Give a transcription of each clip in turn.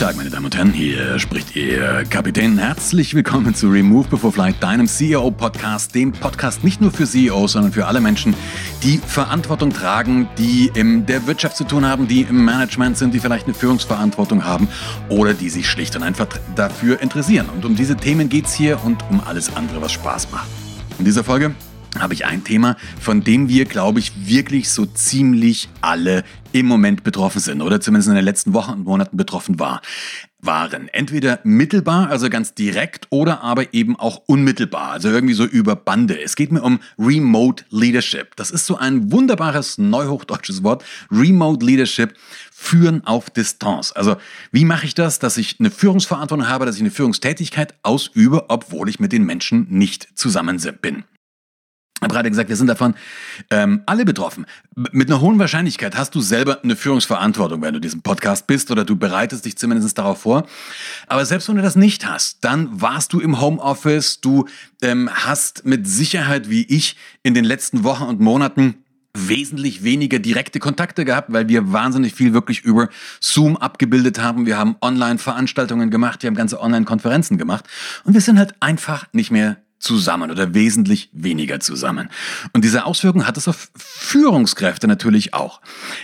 Tag, meine Damen und Herren. Hier spricht Ihr Kapitän. Herzlich willkommen zu Remove Before Flight, deinem CEO-Podcast. Dem Podcast nicht nur für CEOs, sondern für alle Menschen, die Verantwortung tragen, die in der Wirtschaft zu tun haben, die im Management sind, die vielleicht eine Führungsverantwortung haben oder die sich schlicht und einfach dafür interessieren. Und um diese Themen geht es hier und um alles andere, was Spaß macht. In dieser Folge habe ich ein Thema, von dem wir, glaube ich, wirklich so ziemlich alle im Moment betroffen sind oder zumindest in den letzten Wochen und Monaten betroffen war, waren. Entweder mittelbar, also ganz direkt, oder aber eben auch unmittelbar, also irgendwie so über Bande. Es geht mir um Remote Leadership. Das ist so ein wunderbares neuhochdeutsches Wort. Remote Leadership. Führen auf Distanz. Also wie mache ich das, dass ich eine Führungsverantwortung habe, dass ich eine Führungstätigkeit ausübe, obwohl ich mit den Menschen nicht zusammen bin? Ich habe gerade gesagt, wir sind davon ähm, alle betroffen. Mit einer hohen Wahrscheinlichkeit hast du selber eine Führungsverantwortung, wenn du diesen Podcast bist oder du bereitest dich zumindest darauf vor. Aber selbst wenn du das nicht hast, dann warst du im Homeoffice, du ähm, hast mit Sicherheit wie ich in den letzten Wochen und Monaten wesentlich weniger direkte Kontakte gehabt, weil wir wahnsinnig viel wirklich über Zoom abgebildet haben. Wir haben Online-Veranstaltungen gemacht, wir haben ganze Online-Konferenzen gemacht und wir sind halt einfach nicht mehr zusammen oder wesentlich weniger zusammen. Und diese Auswirkungen hat es auf Führungskräfte natürlich auch.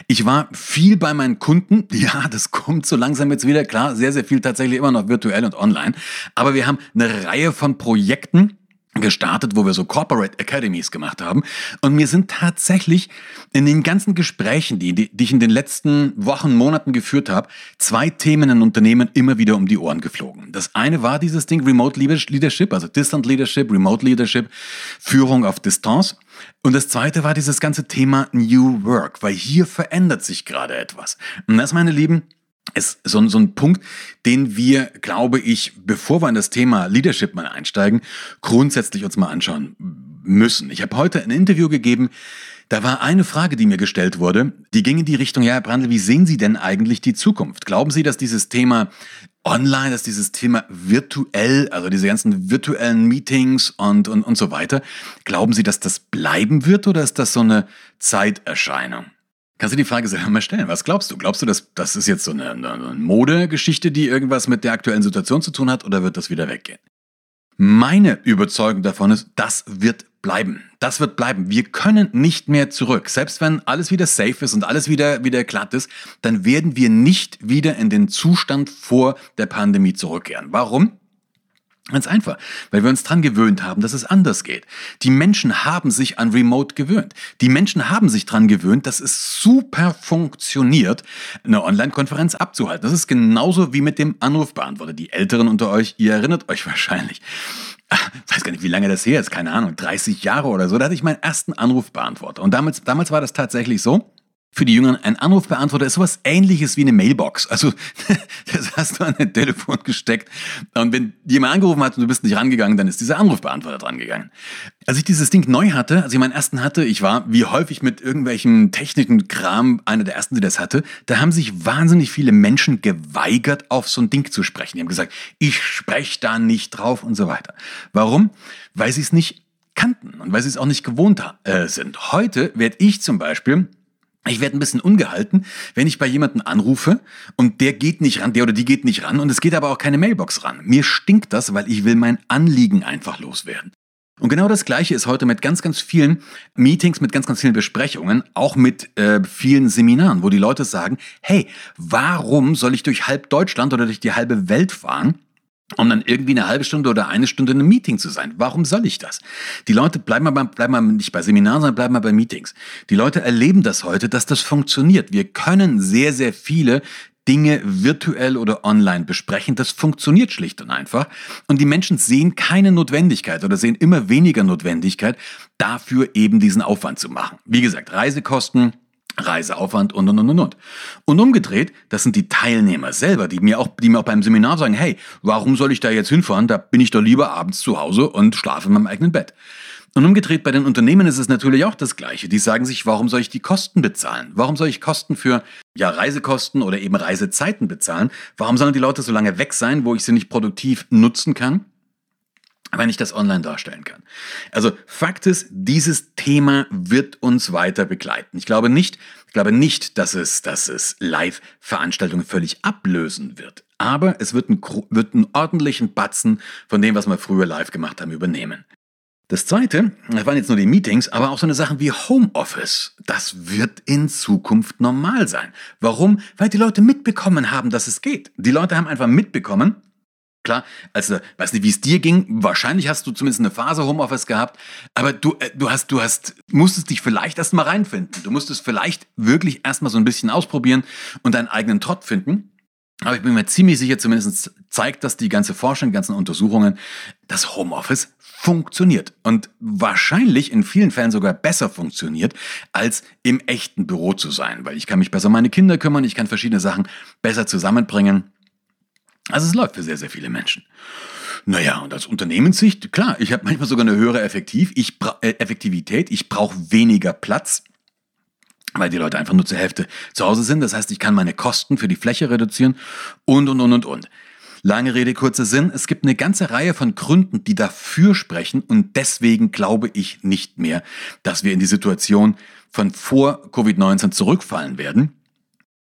Ich war viel bei meinen Kunden. Ja, das kommt so langsam jetzt wieder. Klar, sehr, sehr viel tatsächlich immer noch virtuell und online. Aber wir haben eine Reihe von Projekten, gestartet, wo wir so Corporate Academies gemacht haben. Und mir sind tatsächlich in den ganzen Gesprächen, die, die, ich in den letzten Wochen, Monaten geführt habe, zwei Themen in Unternehmen immer wieder um die Ohren geflogen. Das eine war dieses Ding Remote Leadership, also Distant Leadership, Remote Leadership, Führung auf Distanz. Und das zweite war dieses ganze Thema New Work, weil hier verändert sich gerade etwas. Und das, meine Lieben, ist so, so ein Punkt, den wir, glaube ich, bevor wir in das Thema Leadership mal einsteigen, grundsätzlich uns mal anschauen müssen. Ich habe heute ein Interview gegeben, da war eine Frage, die mir gestellt wurde, die ging in die Richtung, ja, Herr Brandl, wie sehen Sie denn eigentlich die Zukunft? Glauben Sie, dass dieses Thema online, dass dieses Thema virtuell, also diese ganzen virtuellen Meetings und, und, und so weiter, glauben Sie, dass das bleiben wird oder ist das so eine Zeiterscheinung? Kannst du die Frage selber mal stellen? Was glaubst du? Glaubst du, dass das ist jetzt so eine, eine Modegeschichte, die irgendwas mit der aktuellen Situation zu tun hat, oder wird das wieder weggehen? Meine Überzeugung davon ist, das wird bleiben. Das wird bleiben. Wir können nicht mehr zurück. Selbst wenn alles wieder safe ist und alles wieder, wieder glatt ist, dann werden wir nicht wieder in den Zustand vor der Pandemie zurückkehren. Warum? Ganz einfach, weil wir uns dran gewöhnt haben, dass es anders geht. Die Menschen haben sich an Remote gewöhnt. Die Menschen haben sich dran gewöhnt, dass es super funktioniert, eine Online-Konferenz abzuhalten. Das ist genauso wie mit dem Anrufbeantworter. Die Älteren unter euch, ihr erinnert euch wahrscheinlich. Ich weiß gar nicht, wie lange das her ist, keine Ahnung, 30 Jahre oder so. Da hatte ich meinen ersten Anrufbeantworter. Und damals, damals war das tatsächlich so, für die Jüngeren, ein Anrufbeantworter ist sowas ähnliches wie eine Mailbox. Also das hast du an ein Telefon gesteckt und wenn jemand angerufen hat und du bist nicht rangegangen, dann ist dieser Anrufbeantworter dran gegangen. Als ich dieses Ding neu hatte, als ich meinen ersten hatte, ich war wie häufig mit irgendwelchen technischen Kram einer der ersten, die das hatte, da haben sich wahnsinnig viele Menschen geweigert, auf so ein Ding zu sprechen. Die haben gesagt, ich spreche da nicht drauf und so weiter. Warum? Weil sie es nicht kannten und weil sie es auch nicht gewohnt äh, sind. Heute werde ich zum Beispiel ich werde ein bisschen ungehalten, wenn ich bei jemandem anrufe und der geht nicht ran, der oder die geht nicht ran und es geht aber auch keine Mailbox ran. Mir stinkt das, weil ich will mein Anliegen einfach loswerden. Und genau das Gleiche ist heute mit ganz, ganz vielen Meetings, mit ganz, ganz vielen Besprechungen, auch mit äh, vielen Seminaren, wo die Leute sagen, hey, warum soll ich durch halb Deutschland oder durch die halbe Welt fahren, um dann irgendwie eine halbe Stunde oder eine Stunde in einem Meeting zu sein. Warum soll ich das? Die Leute bleiben mal, bleiben mal nicht bei Seminaren, sondern bleiben mal bei Meetings. Die Leute erleben das heute, dass das funktioniert. Wir können sehr, sehr viele Dinge virtuell oder online besprechen. Das funktioniert schlicht und einfach. Und die Menschen sehen keine Notwendigkeit oder sehen immer weniger Notwendigkeit, dafür eben diesen Aufwand zu machen. Wie gesagt, Reisekosten, Reiseaufwand und und und und und. Und umgedreht, das sind die Teilnehmer selber, die mir auch, die mir auch beim Seminar sagen, hey, warum soll ich da jetzt hinfahren? Da bin ich doch lieber abends zu Hause und schlafe in meinem eigenen Bett. Und umgedreht bei den Unternehmen ist es natürlich auch das Gleiche. Die sagen sich, warum soll ich die Kosten bezahlen? Warum soll ich Kosten für ja, Reisekosten oder eben Reisezeiten bezahlen? Warum sollen die Leute so lange weg sein, wo ich sie nicht produktiv nutzen kann? Wenn ich das online darstellen kann. Also Fakt ist, dieses Thema wird uns weiter begleiten. Ich glaube nicht, ich glaube nicht, dass es, dass es Live-Veranstaltungen völlig ablösen wird. Aber es wird, ein, wird einen ordentlichen Batzen von dem, was wir früher live gemacht haben, übernehmen. Das zweite, das waren jetzt nur die Meetings, aber auch so eine Sache wie Homeoffice. Das wird in Zukunft normal sein. Warum? Weil die Leute mitbekommen haben, dass es geht. Die Leute haben einfach mitbekommen, Klar, also weiß nicht, wie es dir ging. Wahrscheinlich hast du zumindest eine Phase Homeoffice gehabt, aber du, äh, du hast, du hast, musstest dich vielleicht erst mal reinfinden. Du musstest vielleicht wirklich erst mal so ein bisschen ausprobieren und deinen eigenen Trott finden. Aber ich bin mir ziemlich sicher, zumindest zeigt das die ganze Forschung, die ganzen Untersuchungen, dass Homeoffice funktioniert und wahrscheinlich in vielen Fällen sogar besser funktioniert, als im echten Büro zu sein, weil ich kann mich besser um meine Kinder kümmern, ich kann verschiedene Sachen besser zusammenbringen. Also es läuft für sehr, sehr viele Menschen. Naja, und als Unternehmenssicht, klar, ich habe manchmal sogar eine höhere Effektiv, ich äh, Effektivität, ich brauche weniger Platz, weil die Leute einfach nur zur Hälfte zu Hause sind. Das heißt, ich kann meine Kosten für die Fläche reduzieren und, und, und, und, und. Lange Rede, kurzer Sinn. Es gibt eine ganze Reihe von Gründen, die dafür sprechen und deswegen glaube ich nicht mehr, dass wir in die Situation von vor Covid-19 zurückfallen werden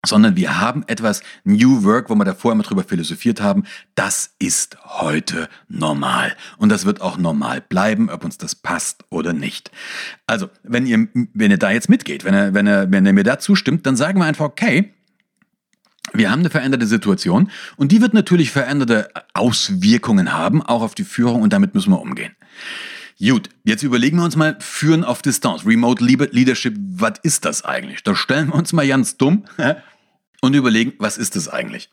sondern wir haben etwas New Work, wo wir davor immer drüber philosophiert haben. Das ist heute normal. Und das wird auch normal bleiben, ob uns das passt oder nicht. Also, wenn ihr, wenn ihr da jetzt mitgeht, wenn ihr, wenn ihr, wenn ihr mir da zustimmt, dann sagen wir einfach, okay, wir haben eine veränderte Situation und die wird natürlich veränderte Auswirkungen haben, auch auf die Führung und damit müssen wir umgehen. Gut, jetzt überlegen wir uns mal, führen auf Distanz, Remote Leadership, was ist das eigentlich? Da stellen wir uns mal ganz dumm und überlegen, was ist das eigentlich?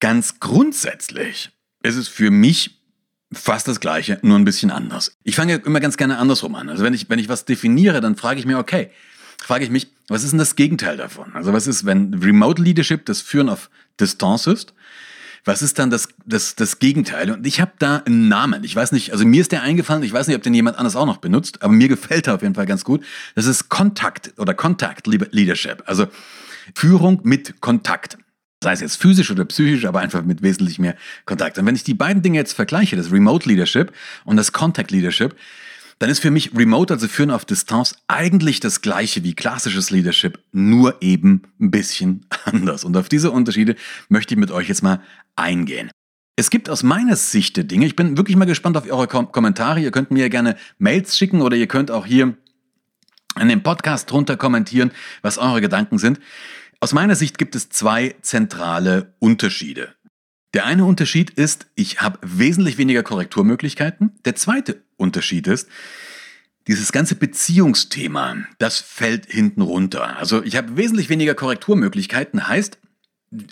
Ganz grundsätzlich ist es für mich fast das Gleiche, nur ein bisschen anders. Ich fange immer ganz gerne andersrum an. Also wenn ich, wenn ich was definiere, dann frage ich mir, okay, frage ich mich, was ist denn das Gegenteil davon? Also was ist, wenn Remote Leadership das Führen auf Distanz ist? Was ist dann das, das, das Gegenteil? Und ich habe da einen Namen. Ich weiß nicht, also mir ist der eingefallen, ich weiß nicht, ob den jemand anders auch noch benutzt, aber mir gefällt er auf jeden Fall ganz gut. Das ist Kontakt oder Contact Leadership. Also Führung mit Kontakt. Sei es jetzt physisch oder psychisch, aber einfach mit wesentlich mehr Kontakt. Und wenn ich die beiden Dinge jetzt vergleiche, das Remote Leadership und das Contact Leadership, dann ist für mich Remote, also Führen auf Distanz, eigentlich das gleiche wie klassisches Leadership, nur eben ein bisschen anders. Und auf diese Unterschiede möchte ich mit euch jetzt mal eingehen. Es gibt aus meiner Sicht Dinge, ich bin wirklich mal gespannt auf eure Kom Kommentare. Ihr könnt mir gerne Mails schicken oder ihr könnt auch hier in dem Podcast drunter kommentieren, was eure Gedanken sind. Aus meiner Sicht gibt es zwei zentrale Unterschiede. Der eine Unterschied ist, ich habe wesentlich weniger Korrekturmöglichkeiten. Der zweite Unterschied ist, dieses ganze Beziehungsthema, das fällt hinten runter. Also ich habe wesentlich weniger Korrekturmöglichkeiten, heißt,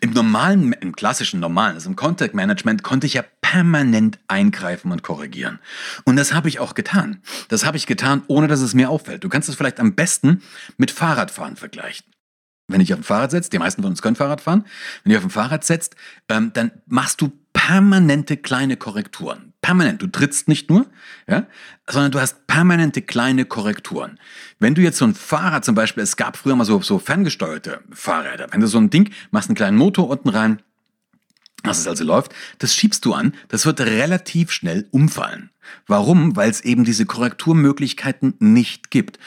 im normalen, im klassischen normalen, also im Contact Management konnte ich ja permanent eingreifen und korrigieren. Und das habe ich auch getan. Das habe ich getan, ohne dass es mir auffällt. Du kannst es vielleicht am besten mit Fahrradfahren vergleichen. Wenn ich auf dem Fahrrad setzt, die meisten von uns können Fahrrad fahren, wenn du auf dem Fahrrad setzt, ähm, dann machst du permanente kleine Korrekturen. Permanent. Du trittst nicht nur, ja, sondern du hast permanente kleine Korrekturen. Wenn du jetzt so ein Fahrrad zum Beispiel, es gab früher mal so, so ferngesteuerte Fahrräder. Wenn du so ein Ding machst, einen kleinen Motor unten rein, dass es also läuft, das schiebst du an, das wird relativ schnell umfallen. Warum? Weil es eben diese Korrekturmöglichkeiten nicht gibt.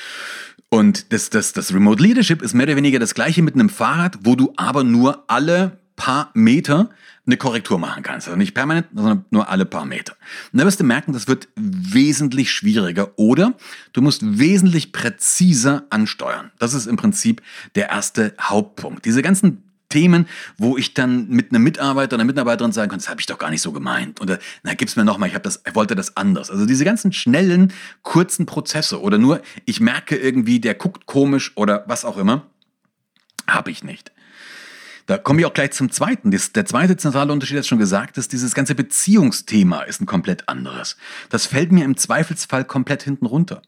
Und das, das, das Remote Leadership ist mehr oder weniger das gleiche mit einem Fahrrad, wo du aber nur alle paar Meter eine Korrektur machen kannst. Also nicht permanent, sondern nur alle paar Meter. Und da wirst du merken, das wird wesentlich schwieriger oder du musst wesentlich präziser ansteuern. Das ist im Prinzip der erste Hauptpunkt. Diese ganzen Themen, wo ich dann mit einem Mitarbeiter oder einer Mitarbeiterin sagen kann, das habe ich doch gar nicht so gemeint. Oder na, gib's mir nochmal, ich, das, ich wollte das anders. Also diese ganzen schnellen, kurzen Prozesse oder nur, ich merke irgendwie, der guckt komisch oder was auch immer, habe ich nicht. Da komme ich auch gleich zum zweiten. Das, der zweite zentrale Unterschied, das schon gesagt ist, dieses ganze Beziehungsthema ist ein komplett anderes. Das fällt mir im Zweifelsfall komplett hinten runter.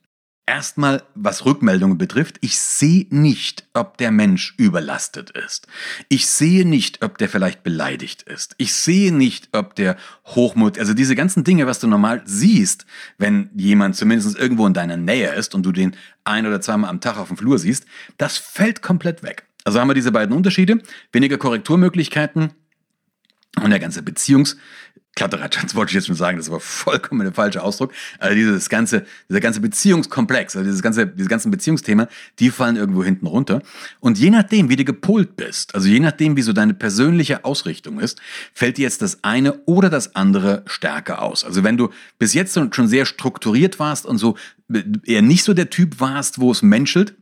Erstmal, was Rückmeldungen betrifft, ich sehe nicht, ob der Mensch überlastet ist. Ich sehe nicht, ob der vielleicht beleidigt ist. Ich sehe nicht, ob der Hochmut, also diese ganzen Dinge, was du normal siehst, wenn jemand zumindest irgendwo in deiner Nähe ist und du den ein oder zweimal am Tag auf dem Flur siehst, das fällt komplett weg. Also haben wir diese beiden Unterschiede, weniger Korrekturmöglichkeiten, Und der ganze Beziehungs- Kladderadatsch wollte ich jetzt schon sagen, das war vollkommen der falsche Ausdruck. Also dieses ganze, dieser ganze Beziehungskomplex, also dieses ganze, diese ganzen Beziehungsthemen, die fallen irgendwo hinten runter. Und je nachdem, wie du gepolt bist, also je nachdem, wie so deine persönliche Ausrichtung ist, fällt dir jetzt das eine oder das andere stärker aus. Also wenn du bis jetzt schon sehr strukturiert warst und so eher nicht so der Typ warst, wo es menschelt,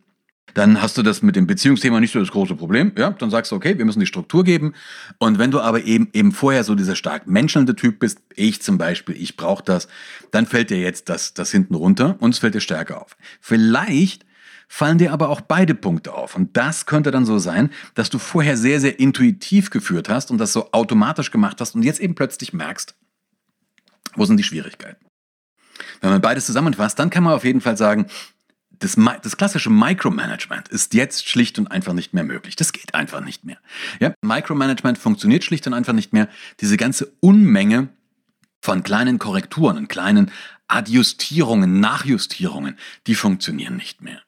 dann hast du das mit dem Beziehungsthema nicht so das große Problem. Ja, dann sagst du, okay, wir müssen die Struktur geben. Und wenn du aber eben, eben vorher so dieser stark menschelnde Typ bist, ich zum Beispiel, ich brauche das, dann fällt dir jetzt das, das hinten runter und es fällt dir stärker auf. Vielleicht fallen dir aber auch beide Punkte auf. Und das könnte dann so sein, dass du vorher sehr, sehr intuitiv geführt hast und das so automatisch gemacht hast und jetzt eben plötzlich merkst, wo sind die Schwierigkeiten. Wenn man beides zusammenfasst, dann kann man auf jeden Fall sagen, das, das, klassische Micromanagement ist jetzt schlicht und einfach nicht mehr möglich. Das geht einfach nicht mehr. Ja? Micromanagement funktioniert schlicht und einfach nicht mehr. Diese ganze Unmenge von kleinen Korrekturen und kleinen Adjustierungen, Nachjustierungen, die funktionieren nicht mehr.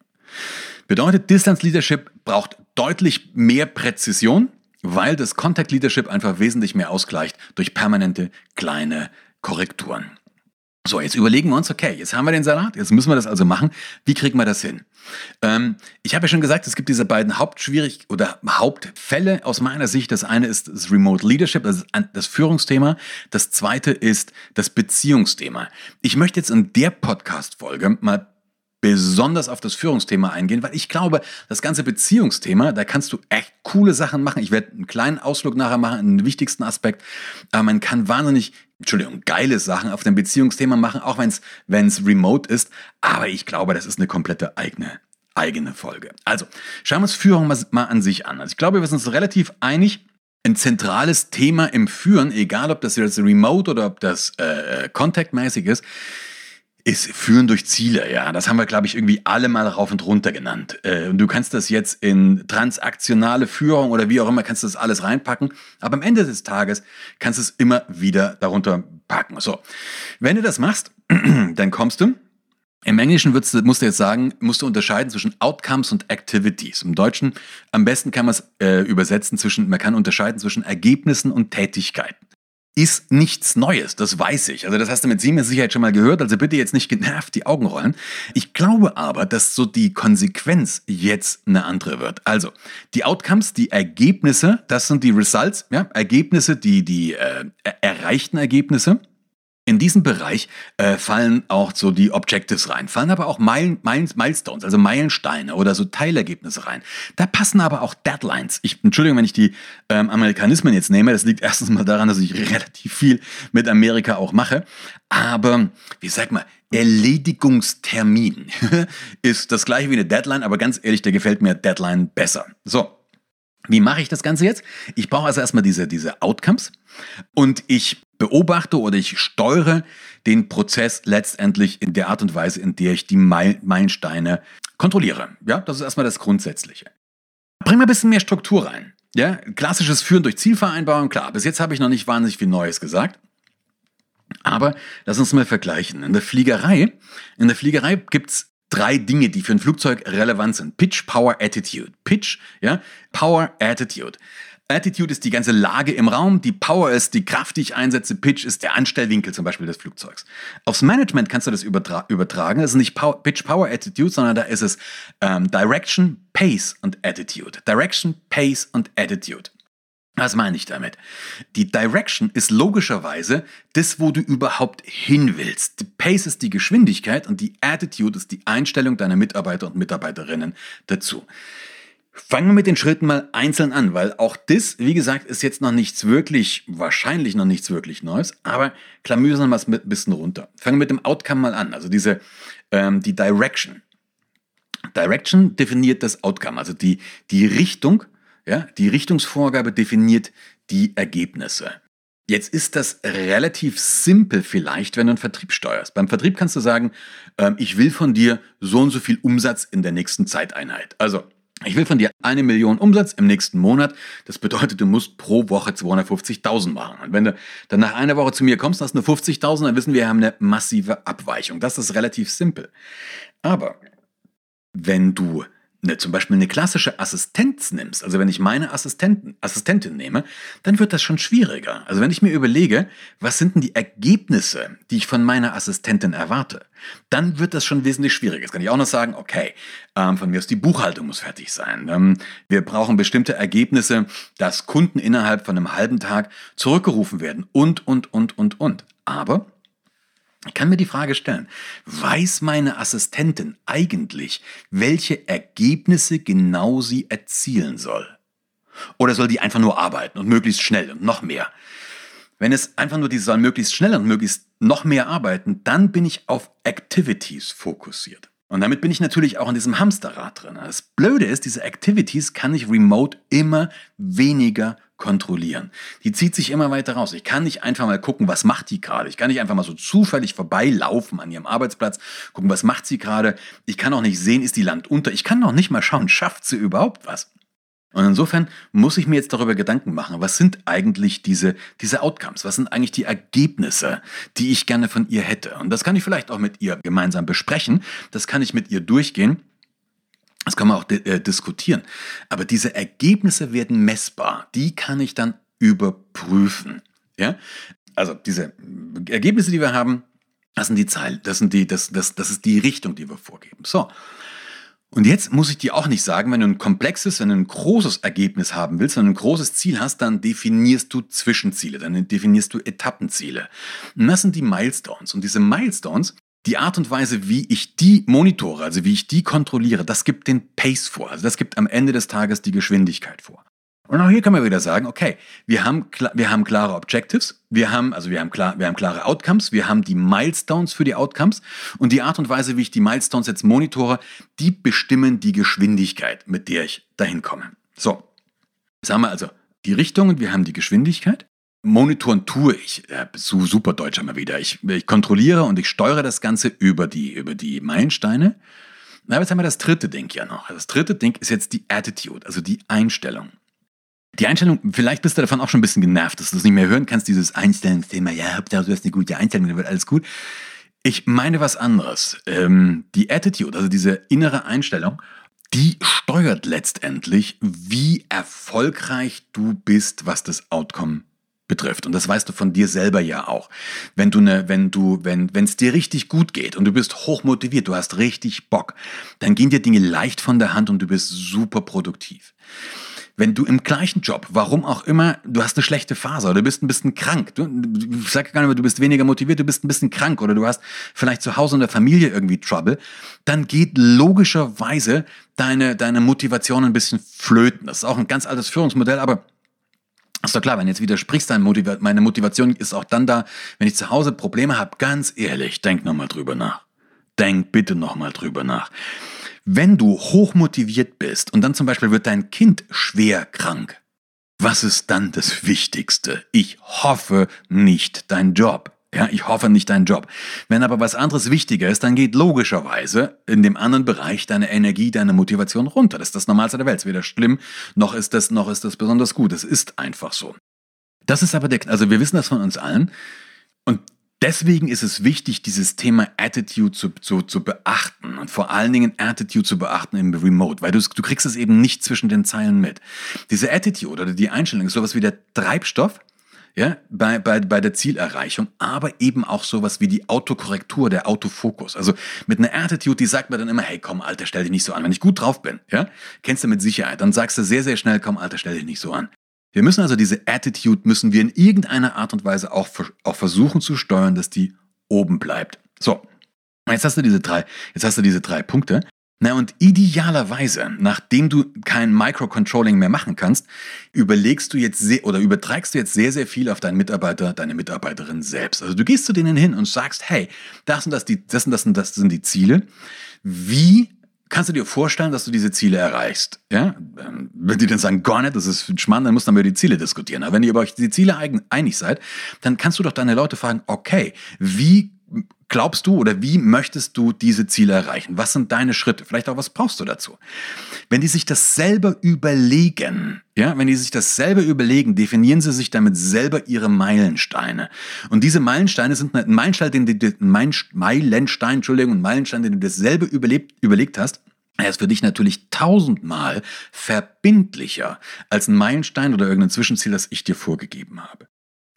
Bedeutet, Distance Leadership braucht deutlich mehr Präzision, weil das Contact Leadership einfach wesentlich mehr ausgleicht durch permanente kleine Korrekturen. So, jetzt überlegen wir uns, okay, jetzt haben wir den Salat, jetzt müssen wir das also machen. Wie kriegen wir das hin? Ähm, ich habe ja schon gesagt, es gibt diese beiden Hauptschwierig oder Hauptfälle aus meiner Sicht. Das eine ist das Remote Leadership, das das Führungsthema. Das zweite ist das Beziehungsthema. Ich möchte jetzt in der Podcast-Folge mal besonders auf das Führungsthema eingehen, weil ich glaube, das ganze Beziehungsthema, da kannst du echt coole Sachen machen. Ich werde einen kleinen Ausflug nachher machen, einen wichtigsten Aspekt. Aber man kann wahnsinnig, Entschuldigung, geile Sachen auf dem Beziehungsthema machen, auch wenn es remote ist. Aber ich glaube, das ist eine komplette eigene, eigene Folge. Also, schauen wir uns Führung mal, mal an sich an. Also ich glaube, wir sind uns relativ einig, ein zentrales Thema im Führen, egal ob das jetzt remote oder ob das äh, contactmäßig ist, ist Führen durch Ziele, ja. Das haben wir, glaube ich, irgendwie alle mal rauf und runter genannt. Äh, und du kannst das jetzt in transaktionale Führung oder wie auch immer, kannst du das alles reinpacken. Aber am Ende des Tages kannst du es immer wieder darunter packen. So, wenn du das machst, dann kommst du. Im Englischen du, musst du jetzt sagen, musst du unterscheiden zwischen Outcomes und Activities. Im Deutschen am besten kann man es äh, übersetzen zwischen, man kann unterscheiden zwischen Ergebnissen und Tätigkeiten ist nichts Neues, das weiß ich. Also das hast du mit Siemens Sicherheit schon mal gehört, also bitte jetzt nicht genervt die Augen rollen. Ich glaube aber, dass so die Konsequenz jetzt eine andere wird. Also die Outcomes, die Ergebnisse, das sind die Results, ja, Ergebnisse, die, die äh, erreichten Ergebnisse. In diesem Bereich äh, fallen auch so die Objectives rein, fallen aber auch Meilen, Milestones, also Meilensteine oder so Teilergebnisse rein. Da passen aber auch Deadlines. Ich, Entschuldigung, wenn ich die ähm, Amerikanismen jetzt nehme, das liegt erstens mal daran, dass ich relativ viel mit Amerika auch mache. Aber, wie sag mal, Erledigungstermin ist das gleiche wie eine Deadline, aber ganz ehrlich, da gefällt mir Deadline besser. So, wie mache ich das Ganze jetzt? Ich brauche also erstmal diese, diese Outcomes und ich beobachte oder ich steuere den Prozess letztendlich in der Art und Weise, in der ich die Meilensteine kontrolliere. Ja, das ist erstmal das Grundsätzliche. Bring mal ein bisschen mehr Struktur rein. Ja, klassisches Führen durch Zielvereinbarung, klar, bis jetzt habe ich noch nicht wahnsinnig viel Neues gesagt. Aber lass uns mal vergleichen. In der Fliegerei, in der Fliegerei gibt es drei Dinge, die für ein Flugzeug relevant sind. Pitch, Power, Attitude. Pitch, ja, Power, Attitude. Attitude ist die ganze Lage im Raum, die Power ist die Kraft, die ich einsetze, Pitch ist der Anstellwinkel zum Beispiel des Flugzeugs. Aufs Management kannst du das übertra übertragen. Das ist nicht Power, Pitch, Power, Attitude, sondern da ist es ähm, Direction, Pace und Attitude. Direction, Pace und Attitude. Was meine ich damit? Die Direction ist logischerweise das, wo du überhaupt hin willst. Die Pace ist die Geschwindigkeit und die Attitude ist die Einstellung deiner Mitarbeiter und Mitarbeiterinnen dazu. Fangen wir mit den Schritten mal einzeln an, weil auch das, wie gesagt, ist jetzt noch nichts wirklich, wahrscheinlich noch nichts wirklich Neues, aber klamüsern wir es ein bisschen runter. Fangen wir mit dem Outcome mal an, also diese, ähm, die Direction. Direction definiert das Outcome, also die, die Richtung, ja, die Richtungsvorgabe definiert die Ergebnisse. Jetzt ist das relativ simpel vielleicht, wenn du einen Vertrieb steuerst. Beim Vertrieb kannst du sagen, ähm, ich will von dir so und so viel Umsatz in der nächsten Zeiteinheit. Also, ich will von dir eine Million Umsatz im nächsten Monat. Das bedeutet, du musst pro Woche 250.000 machen. Und wenn du dann nach einer Woche zu mir kommst, hast du nur 50.000, dann wissen wir, wir haben eine massive Abweichung. Das ist relativ simpel. Aber wenn du ne, zum Beispiel eine klassische Assistenz nimmst, also wenn ich meine Assistenten, Assistentin nehme, dann wird das schon schwieriger. Also wenn ich mir überlege, was sind denn die Ergebnisse, die ich von meiner Assistentin erwarte, dann wird das schon wesentlich schwieriger. Jetzt kann ich auch noch sagen, okay, ähm, von mir aus die Buchhaltung muss fertig sein. Ähm, wir brauchen bestimmte Ergebnisse, dass Kunden innerhalb von einem halben Tag zurückgerufen werden und, und, und, und, und. Aber ich kann mir die Frage stellen, weiß meine Assistentin eigentlich, welche Ergebnisse genau sie erzielen soll? Oder soll die einfach nur arbeiten und möglichst schnell und noch mehr? Wenn es einfach nur die soll möglichst schnell und möglichst noch mehr arbeiten, dann bin ich auf Activities fokussiert. Und damit bin ich natürlich auch in diesem Hamsterrad drin. Das Blöde ist, diese Activities kann ich remote immer weniger kontrollieren. Die zieht sich immer weiter raus. Ich kann nicht einfach mal gucken, was macht die gerade. Ich kann nicht einfach mal so zufällig vorbeilaufen an ihrem Arbeitsplatz, gucken, was macht sie gerade. Ich kann auch nicht sehen, ist die Land unter. Ich kann noch nicht mal schauen, schafft sie überhaupt was. Und insofern muss ich mir jetzt darüber Gedanken machen, was sind eigentlich diese, diese Outcomes, was sind eigentlich die Ergebnisse, die ich gerne von ihr hätte. Und das kann ich vielleicht auch mit ihr gemeinsam besprechen, das kann ich mit ihr durchgehen das kann man auch äh, diskutieren. Aber diese Ergebnisse werden messbar. Die kann ich dann überprüfen. Ja? Also diese Ergebnisse, die wir haben, das sind die Zeilen, das, sind die, das, das, das ist die Richtung, die wir vorgeben. So. Und jetzt muss ich dir auch nicht sagen, wenn du ein komplexes, wenn du ein großes Ergebnis haben willst, wenn du ein großes Ziel hast, dann definierst du Zwischenziele, dann definierst du Etappenziele. Und das sind die Milestones. Und diese Milestones, die Art und Weise, wie ich die monitore, also wie ich die kontrolliere, das gibt den Pace vor. Also das gibt am Ende des Tages die Geschwindigkeit vor. Und auch hier kann man wieder sagen, okay, wir haben, wir haben klare Objectives, wir haben, also wir haben, klar, wir haben klare Outcomes, wir haben die Milestones für die Outcomes und die Art und Weise, wie ich die Milestones jetzt monitore, die bestimmen die Geschwindigkeit, mit der ich dahin komme. So, jetzt haben wir also die Richtung und wir haben die Geschwindigkeit. Monitoren tue ich. Ja, so super deutsch immer wieder. Ich, ich kontrolliere und ich steuere das Ganze über die, über die Meilensteine. Aber jetzt haben wir das dritte Ding ja noch. Das dritte Ding ist jetzt die Attitude, also die Einstellung. Die Einstellung, vielleicht bist du davon auch schon ein bisschen genervt, dass du es nicht mehr hören kannst, dieses Einstellungsthema, ja, du hast eine gute Einstellung, dann wird alles gut. Ich meine was anderes. Ähm, die Attitude, also diese innere Einstellung, die steuert letztendlich, wie erfolgreich du bist, was das Outcome betrifft. Und das weißt du von dir selber ja auch. Wenn du ne, wenn du, wenn, wenn es dir richtig gut geht und du bist hoch motiviert, du hast richtig Bock, dann gehen dir Dinge leicht von der Hand und du bist super produktiv. Wenn du im gleichen Job, warum auch immer, du hast eine schlechte Phase oder du bist ein bisschen krank, du, ich sage gar nicht mehr, du bist weniger motiviert, du bist ein bisschen krank oder du hast vielleicht zu Hause in der Familie irgendwie Trouble, dann geht logischerweise deine, deine Motivation ein bisschen flöten. Das ist auch ein ganz altes Führungsmodell, aber ist doch klar, wenn jetzt widersprichst, dann Motiva meine Motivation ist auch dann da, wenn ich zu Hause Probleme habe, ganz ehrlich, denk nochmal drüber nach. Denk bitte nochmal drüber nach. Wenn du hochmotiviert bist und dann zum Beispiel wird dein Kind schwer krank, was ist dann das Wichtigste? Ich hoffe nicht dein Job. Ja, ich hoffe nicht deinen Job. Wenn aber was anderes wichtiger ist, dann geht logischerweise in dem anderen Bereich deine Energie, deine Motivation runter. Das ist das Normalste der Welt. Es ist weder schlimm, noch ist das, noch ist das besonders gut. Es ist einfach so. Das ist aber der, also wir wissen das von uns allen. Und deswegen ist es wichtig, dieses Thema Attitude zu, zu, zu beachten und vor allen Dingen Attitude zu beachten im Remote, weil du, du kriegst es eben nicht zwischen den Zeilen mit. Diese Attitude oder die Einstellung ist sowas wie der Treibstoff, ja, bei, bei, bei der Zielerreichung, aber eben auch sowas wie die Autokorrektur, der Autofokus. Also mit einer Attitude, die sagt mir dann immer, hey, komm, Alter, stell dich nicht so an. Wenn ich gut drauf bin, ja, kennst du mit Sicherheit, dann sagst du sehr, sehr schnell, komm, Alter, stell dich nicht so an. Wir müssen also diese Attitude, müssen wir in irgendeiner Art und Weise auch, auch versuchen zu steuern, dass die oben bleibt. So, jetzt hast du diese drei, jetzt hast du diese drei Punkte. Na und idealerweise, nachdem du kein Microcontrolling mehr machen kannst, überlegst du jetzt sehr, oder überträgst du jetzt sehr, sehr viel auf deinen Mitarbeiter, deine Mitarbeiterin selbst. Also du gehst zu denen hin und sagst, hey, das und das, die, das und das und das sind die Ziele. Wie kannst du dir vorstellen, dass du diese Ziele erreichst? Ja? Ähm, wenn die dann sagen, gar nicht, das ist Schmarrn, dann muss man über die Ziele diskutieren. Aber wenn ihr über euch die Ziele einig seid, dann kannst du doch deine Leute fragen, okay, wie glaubst du oder wie möchtest du diese Ziele erreichen? Was sind deine Schritte? Vielleicht auch, was brauchst du dazu? Wenn die sich das selber überlegen, ja, wenn die sich das selber überlegen, definieren sie sich damit selber ihre Meilensteine. Und diese Meilensteine sind ein Meilenstein, den du, Meilenstein, Entschuldigung, ein Meilenstein, den du dir selber überlebt, überlegt hast, Er ist für dich natürlich tausendmal verbindlicher als ein Meilenstein oder irgendein Zwischenziel, das ich dir vorgegeben habe.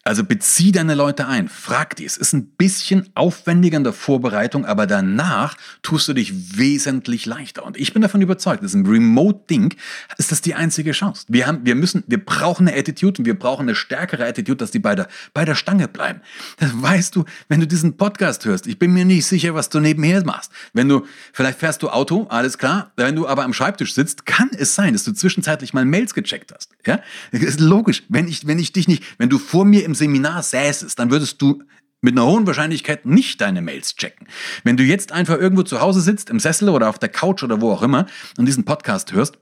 Also bezieh deine Leute ein, frag die. Es ist ein bisschen aufwendiger in der Vorbereitung, aber danach tust du dich wesentlich leichter. Und ich bin davon überzeugt, das ist ein Remote-Ding, ist das die einzige Chance. Wir haben, wir müssen, wir brauchen eine Attitude und wir brauchen eine stärkere Attitude, dass die bei der, bei der Stange bleiben. Das weißt du, wenn du diesen Podcast hörst. Ich bin mir nicht sicher, was du nebenher machst. Wenn du, vielleicht fährst du Auto, alles klar. Wenn du aber am Schreibtisch sitzt, kann es sein, dass du zwischenzeitlich mal Mails gecheckt hast. Ja? Das ist logisch. Wenn ich, wenn ich dich nicht, wenn du vor mir im Seminar säßest, dann würdest du mit einer hohen Wahrscheinlichkeit nicht deine Mails checken. Wenn du jetzt einfach irgendwo zu Hause sitzt, im Sessel oder auf der Couch oder wo auch immer und diesen Podcast hörst,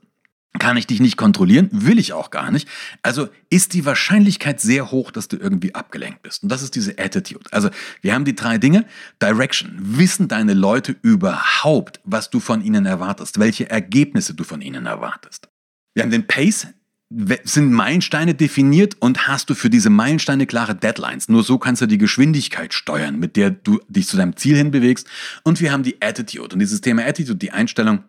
kann ich dich nicht kontrollieren, will ich auch gar nicht. Also ist die Wahrscheinlichkeit sehr hoch, dass du irgendwie abgelenkt bist. Und das ist diese Attitude. Also wir haben die drei Dinge. Direction. Wissen deine Leute überhaupt, was du von ihnen erwartest, welche Ergebnisse du von ihnen erwartest. Wir haben den Pace sind Meilensteine definiert und hast du für diese Meilensteine klare Deadlines. Nur so kannst du die Geschwindigkeit steuern, mit der du dich zu deinem Ziel hinbewegst. Und wir haben die Attitude. Und dieses Thema Attitude, die Einstellung,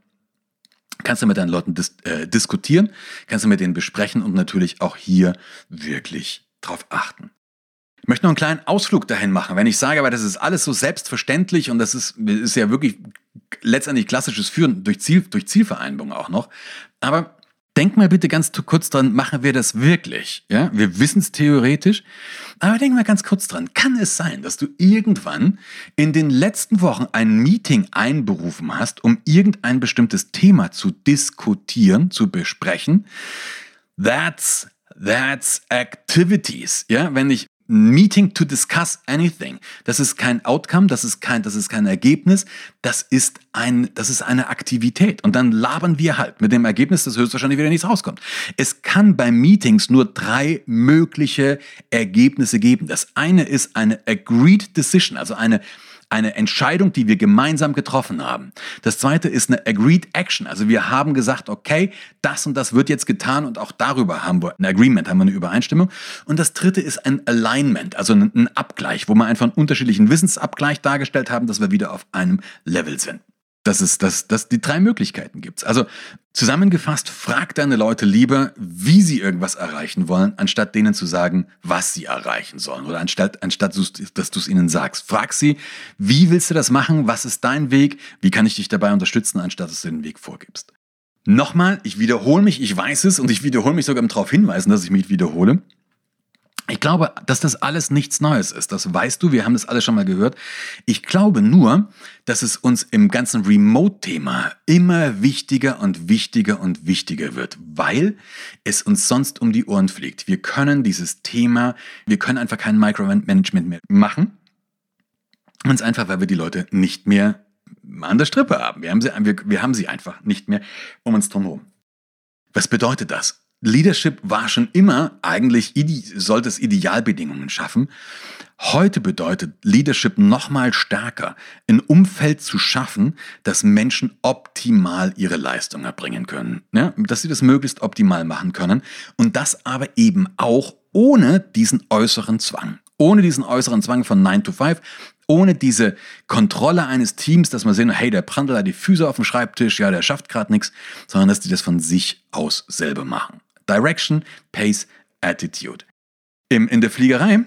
kannst du mit deinen Leuten dis äh, diskutieren, kannst du mit denen besprechen und natürlich auch hier wirklich drauf achten. Ich möchte noch einen kleinen Ausflug dahin machen. Wenn ich sage, aber das ist alles so selbstverständlich und das ist, ist ja wirklich letztendlich klassisches Führen durch, Ziel, durch Zielvereinbarung auch noch. Aber Denk mal bitte ganz kurz dran, machen wir das wirklich? Ja, wir wissen es theoretisch, aber denk mal ganz kurz dran. Kann es sein, dass du irgendwann in den letzten Wochen ein Meeting einberufen hast, um irgendein bestimmtes Thema zu diskutieren, zu besprechen? That's That's activities. Ja, wenn ich Meeting to discuss anything. Das ist kein Outcome, das ist kein, das ist kein Ergebnis, das ist ein, das ist eine Aktivität. Und dann labern wir halt mit dem Ergebnis, dass höchstwahrscheinlich wieder nichts rauskommt. Es kann bei Meetings nur drei mögliche Ergebnisse geben. Das eine ist eine agreed decision, also eine eine Entscheidung, die wir gemeinsam getroffen haben. Das zweite ist eine Agreed Action. Also wir haben gesagt, okay, das und das wird jetzt getan und auch darüber haben wir ein Agreement, haben wir eine Übereinstimmung. Und das dritte ist ein Alignment, also ein Abgleich, wo wir einfach einen unterschiedlichen Wissensabgleich dargestellt haben, dass wir wieder auf einem Level sind dass es dass, dass die drei Möglichkeiten gibt. Also zusammengefasst, frag deine Leute lieber, wie sie irgendwas erreichen wollen, anstatt denen zu sagen, was sie erreichen sollen. Oder anstatt, anstatt dass du es ihnen sagst. Frag sie, wie willst du das machen? Was ist dein Weg? Wie kann ich dich dabei unterstützen, anstatt dass du den Weg vorgibst? Nochmal, ich wiederhole mich, ich weiß es und ich wiederhole mich sogar darauf hinweisen, dass ich mich wiederhole. Ich glaube, dass das alles nichts Neues ist. Das weißt du, wir haben das alles schon mal gehört. Ich glaube nur, dass es uns im ganzen Remote-Thema immer wichtiger und wichtiger und wichtiger wird, weil es uns sonst um die Ohren fliegt. Wir können dieses Thema, wir können einfach kein Micromanagement mehr machen. Ganz einfach, weil wir die Leute nicht mehr an der Strippe haben. Wir haben sie, wir, wir haben sie einfach nicht mehr um uns drum herum. Was bedeutet das? Leadership war schon immer eigentlich, sollte es Idealbedingungen schaffen. Heute bedeutet Leadership nochmal stärker, ein Umfeld zu schaffen, dass Menschen optimal ihre Leistung erbringen können. Ja, dass sie das möglichst optimal machen können. Und das aber eben auch ohne diesen äußeren Zwang. Ohne diesen äußeren Zwang von 9 to 5, ohne diese Kontrolle eines Teams, dass man sehen, hey, der prandelt da die Füße auf dem Schreibtisch, ja, der schafft gerade nichts, sondern dass die das von sich aus selber machen. Direction, Pace, Attitude. Im, in der Fliegerei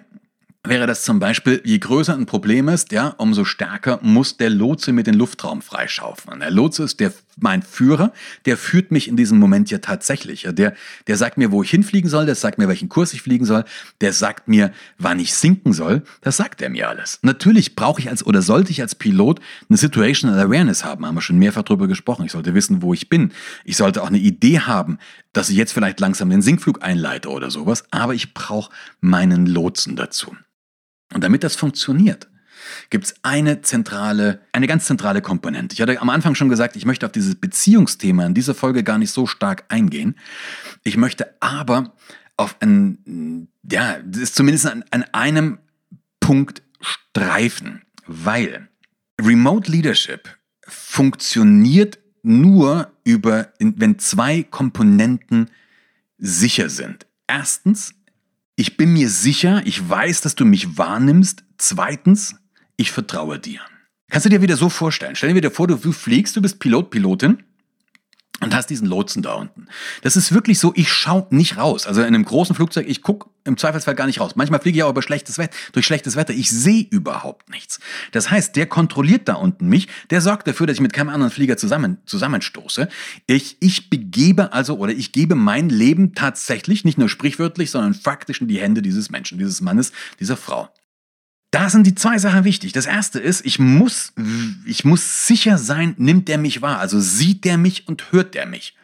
wäre das zum Beispiel, je größer ein Problem ist, ja, umso stärker muss der Lotse mit den Luftraum freischaufeln. Der Lotse ist der, mein Führer, der führt mich in diesem Moment ja tatsächlich. Der, der sagt mir, wo ich hinfliegen soll, der sagt mir, welchen Kurs ich fliegen soll, der sagt mir, wann ich sinken soll, das sagt er mir alles. Natürlich brauche ich als oder sollte ich als Pilot eine Situational Awareness haben, haben wir schon mehrfach drüber gesprochen. Ich sollte wissen, wo ich bin. Ich sollte auch eine Idee haben, dass ich jetzt vielleicht langsam den Sinkflug einleite oder sowas, aber ich brauche meinen Lotsen dazu. Und damit das funktioniert, gibt es eine zentrale, eine ganz zentrale Komponente. Ich hatte am Anfang schon gesagt, ich möchte auf dieses Beziehungsthema in dieser Folge gar nicht so stark eingehen. Ich möchte aber auf ein, ja, das ist zumindest an, an einem Punkt streifen, weil Remote Leadership funktioniert nur über, wenn zwei Komponenten sicher sind. Erstens, ich bin mir sicher, ich weiß, dass du mich wahrnimmst. Zweitens, ich vertraue dir. Kannst du dir wieder so vorstellen? Stell dir wieder vor, du fliegst, du bist Pilot, Pilotin und hast diesen Lotsen da unten. Das ist wirklich so, ich schaue nicht raus. Also in einem großen Flugzeug, ich gucke im Zweifelsfall gar nicht raus. Manchmal fliege ich auch über schlechtes Wetter, durch schlechtes Wetter. Ich sehe überhaupt nichts. Das heißt, der kontrolliert da unten mich, der sorgt dafür, dass ich mit keinem anderen Flieger zusammen, zusammenstoße. Ich, ich begebe also oder ich gebe mein Leben tatsächlich, nicht nur sprichwörtlich, sondern faktisch in die Hände dieses Menschen, dieses Mannes, dieser Frau. Da sind die zwei Sachen wichtig. Das erste ist, ich muss, ich muss sicher sein, nimmt der mich wahr? Also sieht der mich und hört der mich?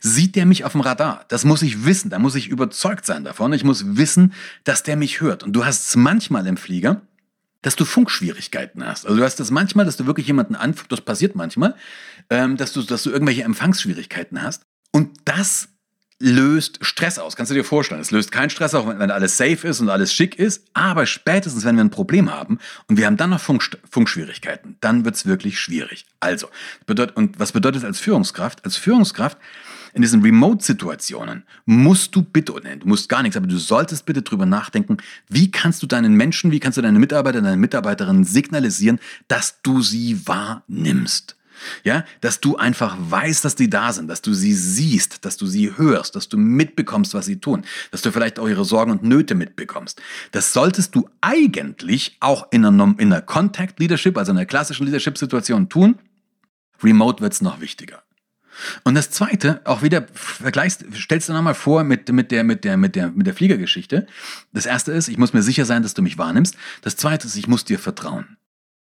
Sieht der mich auf dem Radar? Das muss ich wissen. Da muss ich überzeugt sein davon. Ich muss wissen, dass der mich hört. Und du hast es manchmal im Flieger, dass du Funkschwierigkeiten hast. Also du hast das manchmal, dass du wirklich jemanden anfragst, das passiert manchmal, ähm, dass, du, dass du irgendwelche Empfangsschwierigkeiten hast. Und das löst Stress aus. Kannst du dir vorstellen? Es löst keinen Stress aus, wenn alles safe ist und alles schick ist. Aber spätestens, wenn wir ein Problem haben und wir haben dann noch Funk Funkschwierigkeiten, dann wird's wirklich schwierig. Also, bedeutet, und was bedeutet als Führungskraft? Als Führungskraft in diesen Remote-Situationen musst du bitte, nein, du musst gar nichts, aber du solltest bitte drüber nachdenken, wie kannst du deinen Menschen, wie kannst du deine Mitarbeiter, deine Mitarbeiterinnen signalisieren, dass du sie wahrnimmst. Ja, dass du einfach weißt, dass die da sind, dass du sie siehst, dass du sie hörst, dass du mitbekommst, was sie tun, dass du vielleicht auch ihre Sorgen und Nöte mitbekommst. Das solltest du eigentlich auch in einer, in einer Contact Leadership, also in einer klassischen Leadership-Situation tun. Remote wird's noch wichtiger. Und das zweite, auch wieder vergleichst, stellst du nochmal vor mit, mit, der, mit, der, mit, der, mit der Fliegergeschichte. Das erste ist, ich muss mir sicher sein, dass du mich wahrnimmst. Das zweite ist, ich muss dir vertrauen.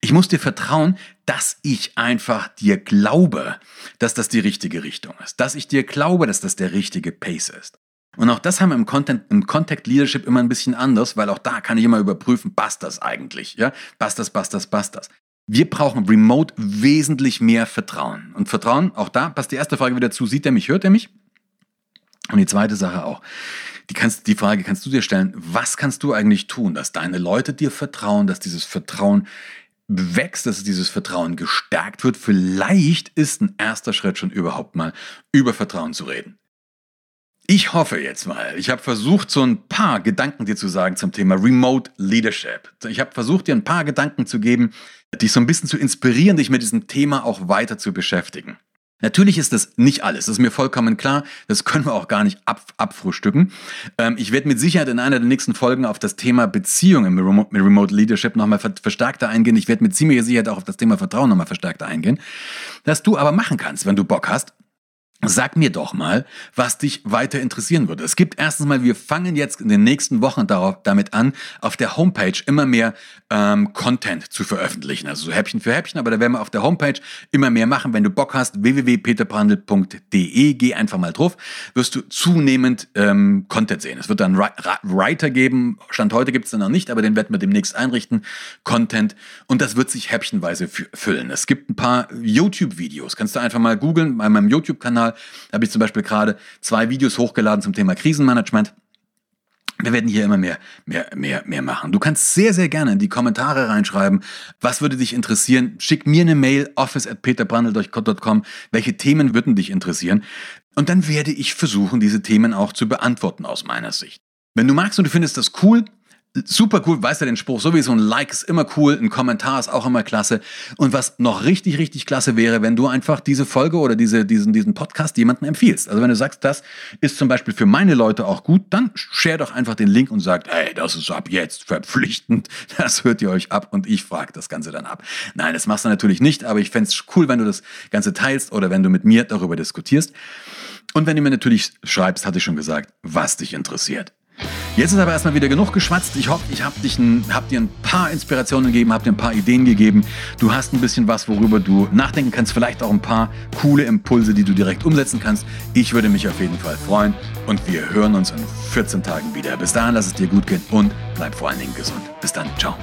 Ich muss dir vertrauen, dass ich einfach dir glaube, dass das die richtige Richtung ist. Dass ich dir glaube, dass das der richtige Pace ist. Und auch das haben wir im Content, im Contact Leadership immer ein bisschen anders, weil auch da kann ich immer überprüfen, passt das eigentlich? Ja? Passt das, passt das, passt das. Wir brauchen remote wesentlich mehr Vertrauen. Und Vertrauen, auch da passt die erste Frage wieder zu, sieht er mich, hört er mich? Und die zweite Sache auch. Die, kannst, die Frage kannst du dir stellen, was kannst du eigentlich tun, dass deine Leute dir vertrauen, dass dieses Vertrauen wächst, dass dieses Vertrauen gestärkt wird. Vielleicht ist ein erster Schritt schon überhaupt mal über Vertrauen zu reden. Ich hoffe jetzt mal, ich habe versucht, so ein paar Gedanken dir zu sagen zum Thema Remote Leadership. Ich habe versucht, dir ein paar Gedanken zu geben, dich so ein bisschen zu inspirieren, dich mit diesem Thema auch weiter zu beschäftigen. Natürlich ist das nicht alles, das ist mir vollkommen klar. Das können wir auch gar nicht ab, abfrühstücken. Ähm, ich werde mit Sicherheit in einer der nächsten Folgen auf das Thema Beziehung im Remote, Remote Leadership nochmal verstärkter eingehen. Ich werde mit ziemlicher Sicherheit auch auf das Thema Vertrauen nochmal verstärkter eingehen. Das du aber machen kannst, wenn du Bock hast, Sag mir doch mal, was dich weiter interessieren würde. Es gibt erstens mal, wir fangen jetzt in den nächsten Wochen darauf, damit an, auf der Homepage immer mehr ähm, Content zu veröffentlichen. Also so Häppchen für Häppchen, aber da werden wir auf der Homepage immer mehr machen. Wenn du Bock hast, www.peterbrandl.de, geh einfach mal drauf, wirst du zunehmend ähm, Content sehen. Es wird dann Writer geben, Stand heute gibt es dann noch nicht, aber den werden wir demnächst einrichten, Content. Und das wird sich häppchenweise füllen. Es gibt ein paar YouTube-Videos, kannst du einfach mal googeln, bei meinem YouTube-Kanal habe ich zum Beispiel gerade zwei Videos hochgeladen zum Thema Krisenmanagement. Wir werden hier immer mehr, mehr, mehr, mehr machen. Du kannst sehr, sehr gerne in die Kommentare reinschreiben, was würde dich interessieren. Schick mir eine Mail, office at. Welche Themen würden dich interessieren? Und dann werde ich versuchen, diese Themen auch zu beantworten aus meiner Sicht. Wenn du magst und du findest das cool, super cool, weißt du den Spruch, sowieso ein Like ist immer cool, ein Kommentar ist auch immer klasse. Und was noch richtig, richtig klasse wäre, wenn du einfach diese Folge oder diese, diesen, diesen Podcast jemandem empfiehlst. Also wenn du sagst, das ist zum Beispiel für meine Leute auch gut, dann share doch einfach den Link und sagt, ey, das ist ab jetzt verpflichtend, das hört ihr euch ab und ich frage das Ganze dann ab. Nein, das machst du natürlich nicht, aber ich fände es cool, wenn du das Ganze teilst oder wenn du mit mir darüber diskutierst. Und wenn du mir natürlich schreibst, hatte ich schon gesagt, was dich interessiert. Jetzt ist aber erstmal wieder genug geschwatzt. Ich hoffe, ich habe hab dir ein paar Inspirationen gegeben, habe dir ein paar Ideen gegeben. Du hast ein bisschen was, worüber du nachdenken kannst, vielleicht auch ein paar coole Impulse, die du direkt umsetzen kannst. Ich würde mich auf jeden Fall freuen und wir hören uns in 14 Tagen wieder. Bis dahin, lass es dir gut gehen und bleib vor allen Dingen gesund. Bis dann, ciao.